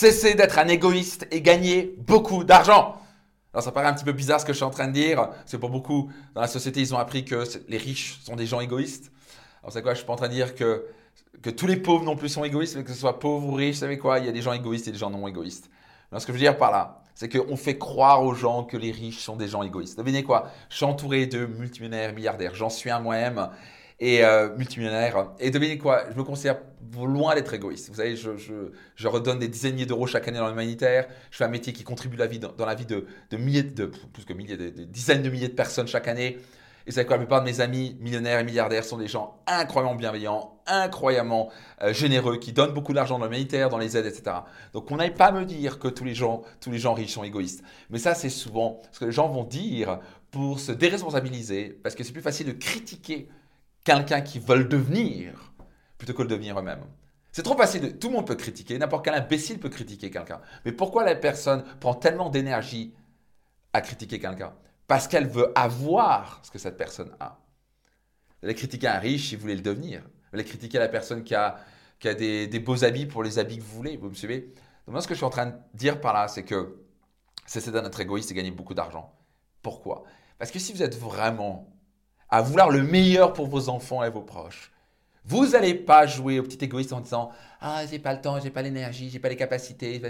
Cessez d'être un égoïste et gagnez beaucoup d'argent. Alors ça paraît un petit peu bizarre ce que je suis en train de dire. C'est pour beaucoup dans la société, ils ont appris que les riches sont des gens égoïstes. Alors c'est quoi? Je suis pas en train de dire que que tous les pauvres non plus sont égoïstes, mais que ce soit pauvre ou riche, vous savez quoi? Il y a des gens égoïstes et des gens non égoïstes. Alors ce que je veux dire par là, c'est qu'on fait croire aux gens que les riches sont des gens égoïstes. Devinez quoi? Je suis entouré de multimillionnaires, milliardaires. J'en suis un moi-même et euh, multimillionnaire. Et devinez quoi Je me considère loin d'être égoïste. Vous savez, je, redonne des dizaines d'euros chaque année dans l'humanitaire. Je fais un métier qui contribue dans, la vie de, de, milliers, de plus que milliers, de, de, dizaines de milliers de personnes chaque année. Et c'est quoi La plupart de mes amis millionnaires et milliardaires sont des gens incroyablement bienveillants, incroyablement euh, généreux, qui donnent beaucoup d'argent dans l'humanitaire, dans les aides, etc. Donc on n'aille pas me dire que tous les gens, tous les gens riches sont égoïstes. Mais ça, c'est souvent ce que les gens vont dire pour se déresponsabiliser, parce que c'est plus facile de critiquer quelqu'un qui veut le devenir plutôt que le devenir eux-mêmes. C'est trop facile. Tout le monde peut critiquer. N'importe quel imbécile peut critiquer quelqu'un. Mais pourquoi la personne prend tellement d'énergie à critiquer quelqu'un? Parce qu'elle veut avoir ce que cette personne a. Vous allez critiquer un riche vous voulez le devenir. Vous allez critiquer la personne qui a, a des, beaux habits pour les habits que vous voulez. Vous me suivez? Donc moi, ce que je suis en train de dire par là, c'est que c'est d'être égoïste et gagner beaucoup d'argent. Pourquoi? Parce que si vous êtes vraiment à vouloir le meilleur pour vos enfants et vos proches. Vous n'allez pas jouer au petit égoïste en disant Ah, j'ai pas le temps, j'ai pas l'énergie, j'ai pas les capacités,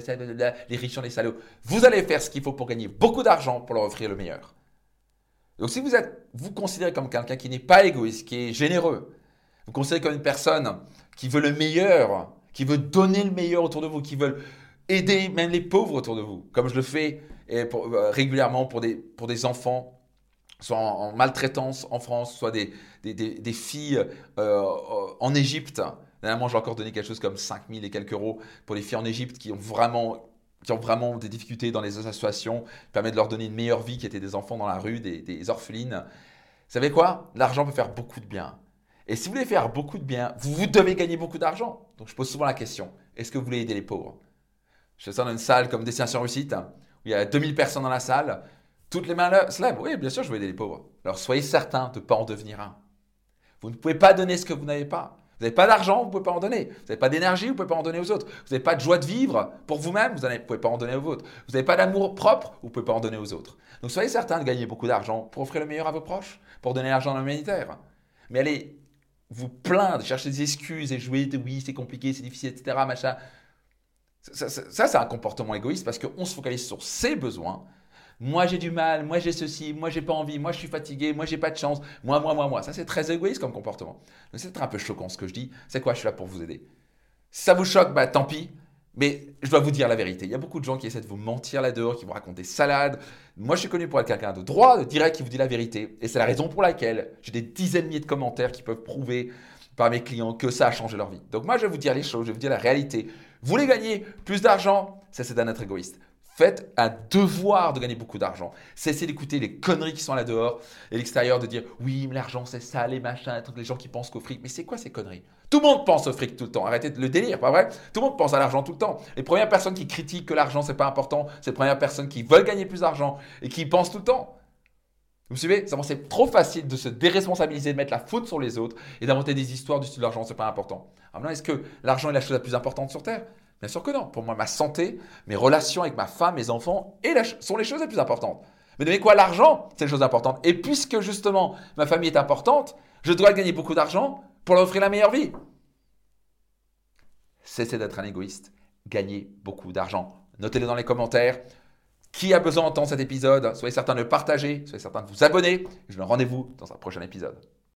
les riches sont des salauds. Vous allez faire ce qu'il faut pour gagner beaucoup d'argent pour leur offrir le meilleur. Donc, si vous êtes, vous considérez comme quelqu'un qui n'est pas égoïste, qui est généreux, vous considérez comme une personne qui veut le meilleur, qui veut donner le meilleur autour de vous, qui veut aider même les pauvres autour de vous, comme je le fais euh, régulièrement pour des, pour des enfants soit en, maltraitance en France, soit des, filles euh, en Égypte. Dernièrement, j'ai encore donné quelque chose comme 5000 et quelques euros pour les filles en Égypte qui ont vraiment qui ont vraiment des difficultés dans les associations, permet de leur donner une meilleure vie, qui étaient des enfants dans la rue, des, orphelines. Vous savez quoi? L'argent peut faire beaucoup de bien. Et si vous voulez faire beaucoup de bien, vous, vous devez gagner beaucoup d'argent. Donc je pose souvent la question, est-ce que vous voulez aider les pauvres? Je fais ça dans une salle comme Destination Réussite, où il y a 2000 personnes dans la salle. Toutes les mains se lèvent. Oui, bien sûr, je veux aider les pauvres. Alors soyez certain de ne pas en devenir un. Vous ne pouvez pas donner ce que vous n'avez pas. Vous n'avez pas d'argent, vous ne pouvez pas en donner. Vous n'avez pas d'énergie, vous ne pouvez pas en donner aux autres. Vous n'avez pas de joie de vivre pour vous-même, vous ne pouvez pas en donner aux autres. Vous n'avez pas d'amour propre, vous ne pouvez pas en donner aux autres. Donc soyez certain de gagner beaucoup d'argent pour offrir le meilleur à vos proches, pour donner l'argent dans l'humanitaire. Mais allez vous plaindre, chercher des excuses et jouer de oui, c'est compliqué, c'est difficile, etc. Machin. Ça c'est un comportement égoïste parce qu'on se focalise sur ses besoins moi j'ai du mal, moi j'ai ceci, moi j'ai pas envie, moi je suis fatigué, moi j'ai pas de chance, moi, moi, moi, moi. Ça c'est très égoïste comme comportement. C'est un peu choquant ce que je dis. C'est quoi? Je suis là pour vous aider. Si ça vous choque, bah tant pis. Mais je dois vous dire la vérité. Il y a beaucoup de gens qui essaient de vous mentir là-dehors, qui vous racontent des salades. Moi, je suis connu pour être quelqu'un de droit, de direct, qui vous dit la vérité. Et c'est la raison pour laquelle j'ai des dizaines de milliers de commentaires qui peuvent prouver par mes clients que ça a changé leur vie. Donc moi, je vais vous dire les choses, je vais vous dire la réalité. Vous voulez gagner plus d'argent? Ça, c'est d'un être égoïste. Faites un devoir de gagner beaucoup d'argent. Cessez d'écouter les conneries qui sont là dehors et l'extérieur de dire oui, mais l'argent c'est ça, les machins, les gens qui pensent qu'au fric. Mais c'est quoi ces conneries? Tout le monde pense au fric tout le temps. Arrêtez de le délire, pas vrai? Tout le monde pense à l'argent tout le temps. Les premières personnes qui critiquent que l'argent c'est pas important, c'est les premières personnes qui veulent gagner plus d'argent et qui pensent tout le temps. Vous suivez? C'est trop facile de se déresponsabiliser, de mettre la faute sur les autres et d'inventer des histoires du style l'argent c'est pas important. Alors maintenant, est-ce que l'argent est la chose la plus importante sur Terre? Bien sûr que non. Pour moi, ma santé, mes relations avec ma femme, mes enfants sont les choses les plus importantes. Mais de quoi l'argent, c'est les choses importantes. Et puisque justement ma famille est importante, je dois gagner beaucoup d'argent pour leur offrir la meilleure vie. Cessez d'être un égoïste. Gagnez beaucoup d'argent. Notez-le dans les commentaires. Qui a besoin d'entendre cet épisode? Soyez certain de le partager, soyez certain de vous abonner. Je vous donne rendez-vous dans un prochain épisode.